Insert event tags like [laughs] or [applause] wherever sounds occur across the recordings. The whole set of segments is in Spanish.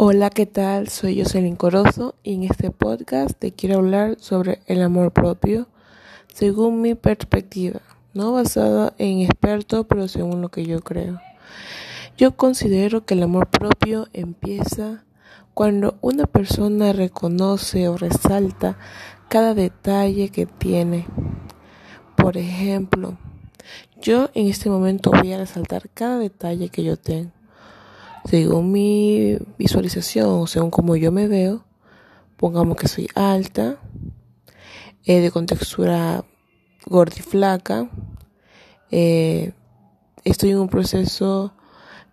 Hola, ¿qué tal? Soy Jocelyn Corozo y en este podcast te quiero hablar sobre el amor propio según mi perspectiva, no basada en expertos, pero según lo que yo creo. Yo considero que el amor propio empieza cuando una persona reconoce o resalta cada detalle que tiene. Por ejemplo, yo en este momento voy a resaltar cada detalle que yo tengo según mi visualización según como yo me veo, pongamos que soy alta, eh, de contextura gorda y flaca, eh, estoy en un proceso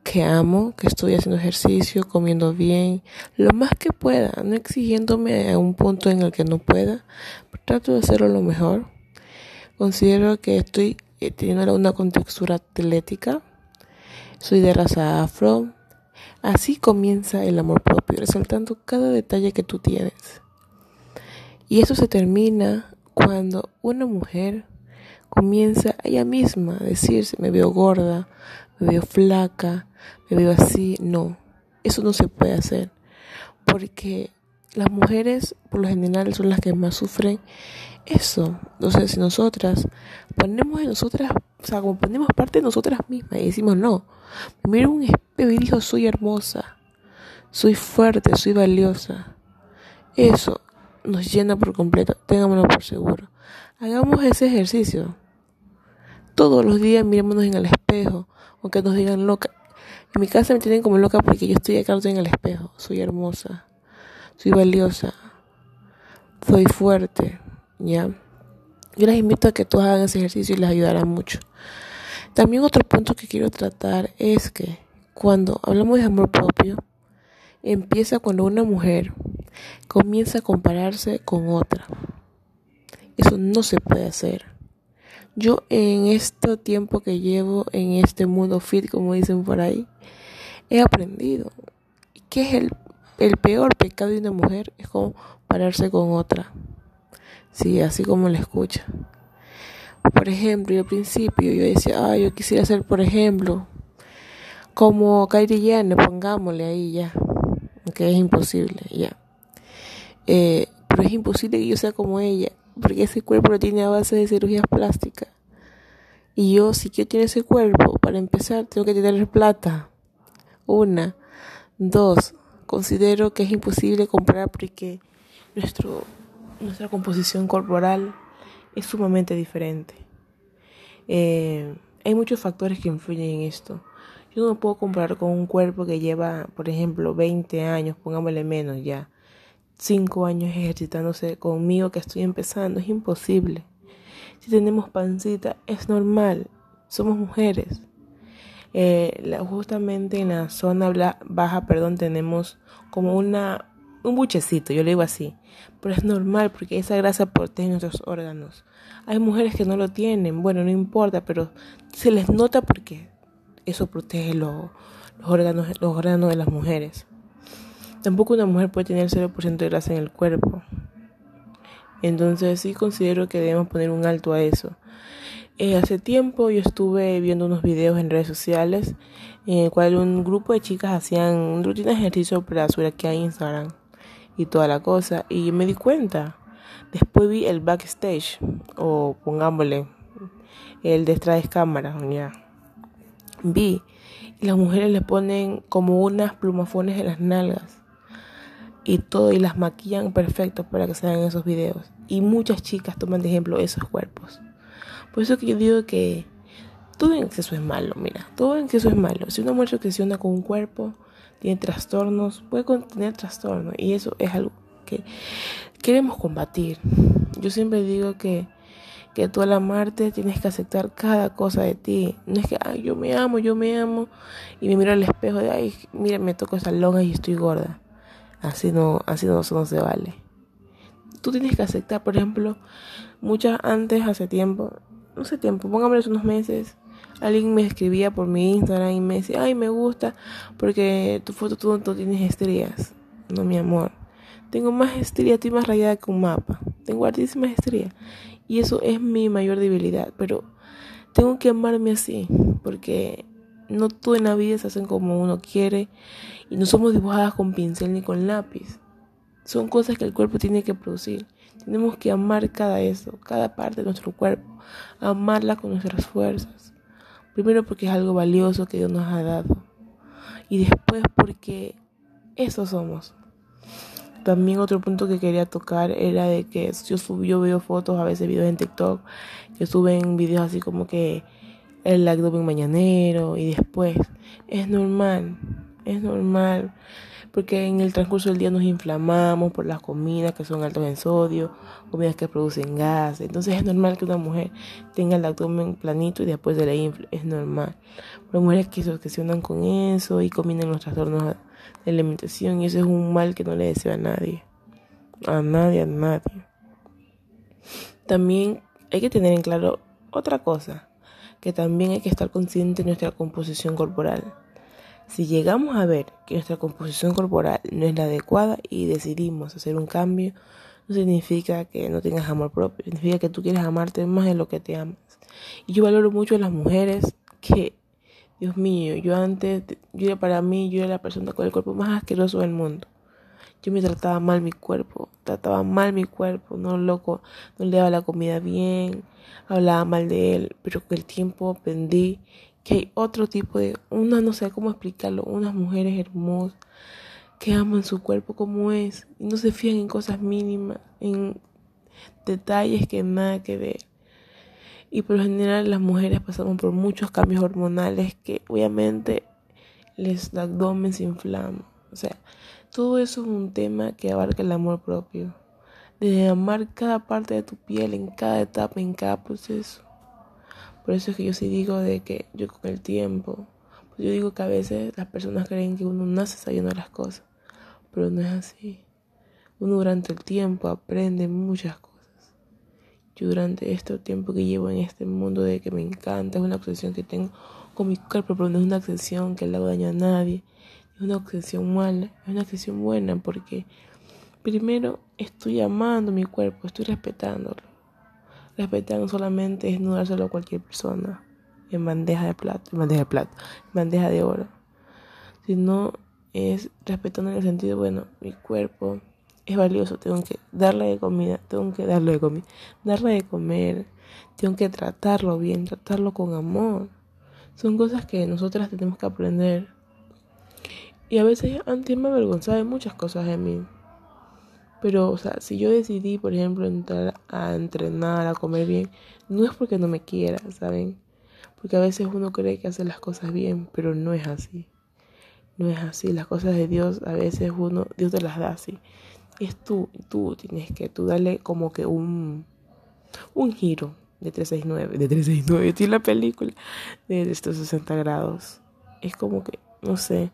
que amo, que estoy haciendo ejercicio, comiendo bien, lo más que pueda, no exigiéndome a un punto en el que no pueda, trato de hacerlo lo mejor. Considero que estoy eh, teniendo una contextura atlética, soy de raza afro, Así comienza el amor propio, resaltando cada detalle que tú tienes. Y eso se termina cuando una mujer comienza ella misma a decirse, me veo gorda, me veo flaca, me veo así. No, eso no se puede hacer. Porque las mujeres por lo general son las que más sufren eso. Entonces, si nosotras ponemos en nosotras, o sea, como ponemos parte de nosotras mismas y decimos, no, mira un espejo y dijo, soy hermosa, soy fuerte, soy valiosa. Eso nos llena por completo, tengámoslo por seguro. Hagamos ese ejercicio. Todos los días mirémonos en el espejo, aunque nos digan loca. En mi casa me tienen como loca porque yo estoy acá en el espejo. Soy hermosa, soy valiosa, soy fuerte, ¿ya? Yo les invito a que todos hagan ese ejercicio y les ayudará mucho. También otro punto que quiero tratar es que cuando hablamos de amor propio, empieza cuando una mujer comienza a compararse con otra. Eso no se puede hacer. Yo en este tiempo que llevo en este mundo fit, como dicen por ahí, he aprendido que es el, el peor pecado de una mujer, es compararse con otra. Sí, así como la escucha. Por ejemplo, yo al principio yo decía, ah, yo quisiera ser, por ejemplo, como Kylie Jenner, pongámosle ahí ya, que es imposible, ya. Eh, pero es imposible que yo sea como ella, porque ese cuerpo lo tiene a base de cirugías plásticas. Y yo, si quiero tener ese cuerpo, para empezar, tengo que tener plata. Una. Dos. Considero que es imposible comprar porque nuestro, nuestra composición corporal es sumamente diferente. Eh, hay muchos factores que influyen en esto. Yo no puedo comparar con un cuerpo que lleva, por ejemplo, 20 años, pongámosle menos ya, 5 años ejercitándose conmigo que estoy empezando. Es imposible. Si tenemos pancita, es normal. Somos mujeres. Eh, justamente en la zona baja, perdón, tenemos como una un buchecito, yo le digo así. Pero es normal porque esa grasa protege nuestros órganos. Hay mujeres que no lo tienen, bueno, no importa, pero se les nota porque eso protege los, órganos, los órganos de las mujeres. Tampoco una mujer puede tener 0% de grasa en el cuerpo. Entonces sí considero que debemos poner un alto a eso. Eh, hace tiempo yo estuve viendo unos videos en redes sociales en el cual un grupo de chicas hacían rutinas de ejercicio para subir aquí a Instagram y toda la cosa. Y me di cuenta. Después vi el backstage, o pongámosle, el detrás de cámara, ya. Vi. Y las mujeres le ponen como unas plumafones en las nalgas. Y todo, y las maquillan perfectos para que se hagan esos videos. Y muchas chicas toman de ejemplo esos cuerpos. Por eso que yo digo que todo en exceso es malo, mira, todo en exceso es malo. Si una mujer se obsesiona con un cuerpo, tiene trastornos, puede contener trastornos y eso es algo que queremos combatir. Yo siempre digo que, que tú al amarte tienes que aceptar cada cosa de ti. No es que, ay, yo me amo, yo me amo y me miro al espejo de, ay, mira, me toco esa longa y estoy gorda. Así no, así no, eso no se vale. Tú tienes que aceptar, por ejemplo, muchas antes, hace tiempo, no sé tiempo, pongámosles unos meses, Alguien me escribía por mi Instagram y me decía, ay, me gusta porque tu foto tú no tienes estrías. No, mi amor. Tengo más estrías, estoy más rayada que un mapa. Tengo altísimas estrías. Y eso es mi mayor debilidad. Pero tengo que amarme así porque no todo en la vida se hacen como uno quiere y no somos dibujadas con pincel ni con lápiz. Son cosas que el cuerpo tiene que producir. Tenemos que amar cada eso, cada parte de nuestro cuerpo, amarla con nuestras fuerzas. Primero porque es algo valioso que Dios nos ha dado y después porque eso somos. También otro punto que quería tocar era de que yo, subo, yo veo fotos, a veces videos en TikTok, que suben videos así como que el abdomen mañanero y después. Es normal, es normal, porque en el transcurso del día nos inflamamos por las comidas que son altas en sodio, comidas que producen gas. Entonces es normal que una mujer tenga el abdomen planito y después de la infla, es normal. Pero mujeres que se obsesionan con eso y combinan los trastornos de alimentación y eso es un mal que no le deseo a nadie. A nadie, a nadie. También hay que tener en claro otra cosa, que también hay que estar consciente de nuestra composición corporal. Si llegamos a ver que nuestra composición corporal no es la adecuada y decidimos hacer un cambio, no significa que no tengas amor propio, significa que tú quieres amarte más de lo que te amas. Y yo valoro mucho a las mujeres que Dios mío, yo antes, yo era para mí, yo era la persona con el cuerpo más asqueroso del mundo. Yo me trataba mal mi cuerpo, trataba mal mi cuerpo, no loco, no le daba la comida bien, hablaba mal de él, pero con el tiempo aprendí que hay otro tipo de, una no sé cómo explicarlo, unas mujeres hermosas que aman su cuerpo como es y no se fían en cosas mínimas, en detalles que nada que ver y por lo general las mujeres pasamos por muchos cambios hormonales que obviamente les abdomen se inflama. O sea, todo eso es un tema que abarca el amor propio. De amar cada parte de tu piel en cada etapa, en cada proceso. Por eso es que yo sí digo de que yo con el tiempo, pues yo digo que a veces las personas creen que uno nace sabiendo las cosas, pero no es así. Uno durante el tiempo aprende muchas cosas. Yo durante este tiempo que llevo en este mundo de que me encanta, es una obsesión que tengo con mi cuerpo, pero no es una obsesión que le hago daño a nadie, es una obsesión mala, es una obsesión buena porque primero estoy amando mi cuerpo, estoy respetándolo. Respetando solamente es no dárselo a cualquier persona en bandeja de plata, en bandeja de plata, en bandeja de oro. Sino es respetando en el sentido, bueno, mi cuerpo es valioso, tengo que darle de comida, tengo que darle de comida, darle de comer, tengo que tratarlo bien, tratarlo con amor. Son cosas que nosotras tenemos que aprender. Y a veces antes me avergonzaba de muchas cosas de mí. Pero, o sea, si yo decidí, por ejemplo, entrar a entrenar, a comer bien, no es porque no me quiera, ¿saben? Porque a veces uno cree que hace las cosas bien, pero no es así. No es así. Las cosas de Dios a veces uno, Dios te las da así es tú, tú tienes que tú darle como que un, un giro de 369, de 369, tiene [laughs] la película de estos 60 grados. Es como que, no sé,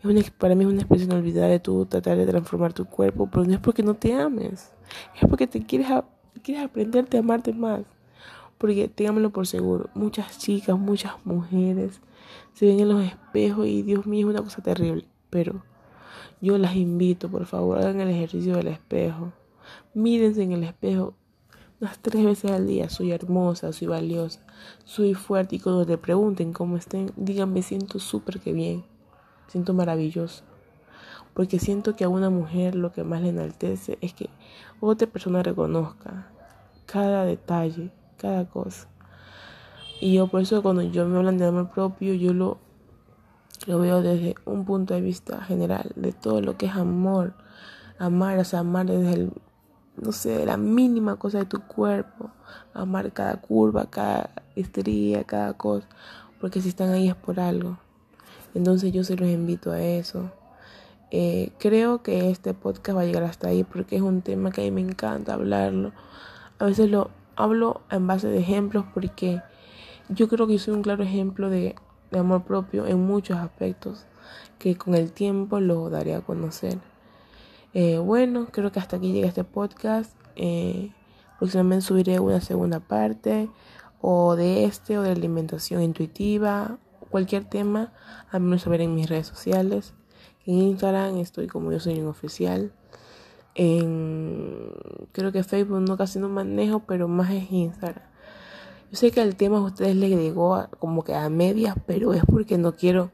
es una, para mí es una expresión olvidada de tú tratar de transformar tu cuerpo, pero no es porque no te ames, es porque te quieres, quieres aprenderte a amarte más. Porque tengámoslo por seguro, muchas chicas, muchas mujeres se ven en los espejos y Dios mío es una cosa terrible, pero yo las invito, por favor, hagan el ejercicio del espejo. Mírense en el espejo unas tres veces al día. Soy hermosa, soy valiosa, soy fuerte. Y cuando te pregunten cómo estén, digan, me siento súper que bien. Siento maravilloso. Porque siento que a una mujer lo que más le enaltece es que otra persona reconozca cada detalle, cada cosa. Y yo por eso cuando yo me hablan de amor propio, yo lo lo veo desde un punto de vista general, de todo lo que es amor. Amar, o sea, amar desde el, no sé, la mínima cosa de tu cuerpo. Amar cada curva, cada estría, cada cosa. Porque si están ahí es por algo. Entonces yo se los invito a eso. Eh, creo que este podcast va a llegar hasta ahí porque es un tema que a mí me encanta hablarlo. A veces lo hablo en base de ejemplos porque yo creo que soy un claro ejemplo de amor propio en muchos aspectos que con el tiempo lo daré a conocer. Eh, bueno, creo que hasta aquí llega este podcast. Eh, próximamente subiré una segunda parte o de este o de alimentación intuitiva, cualquier tema, menos saber en mis redes sociales. En Instagram estoy como yo soy un oficial. En creo que Facebook no casi no manejo, pero más es Instagram. Yo sé que el tema a ustedes les llegó como que a medias, pero es porque no quiero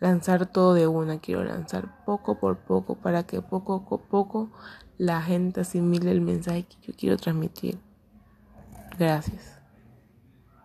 lanzar todo de una, quiero lanzar poco por poco para que poco a poco la gente asimile el mensaje que yo quiero transmitir. Gracias.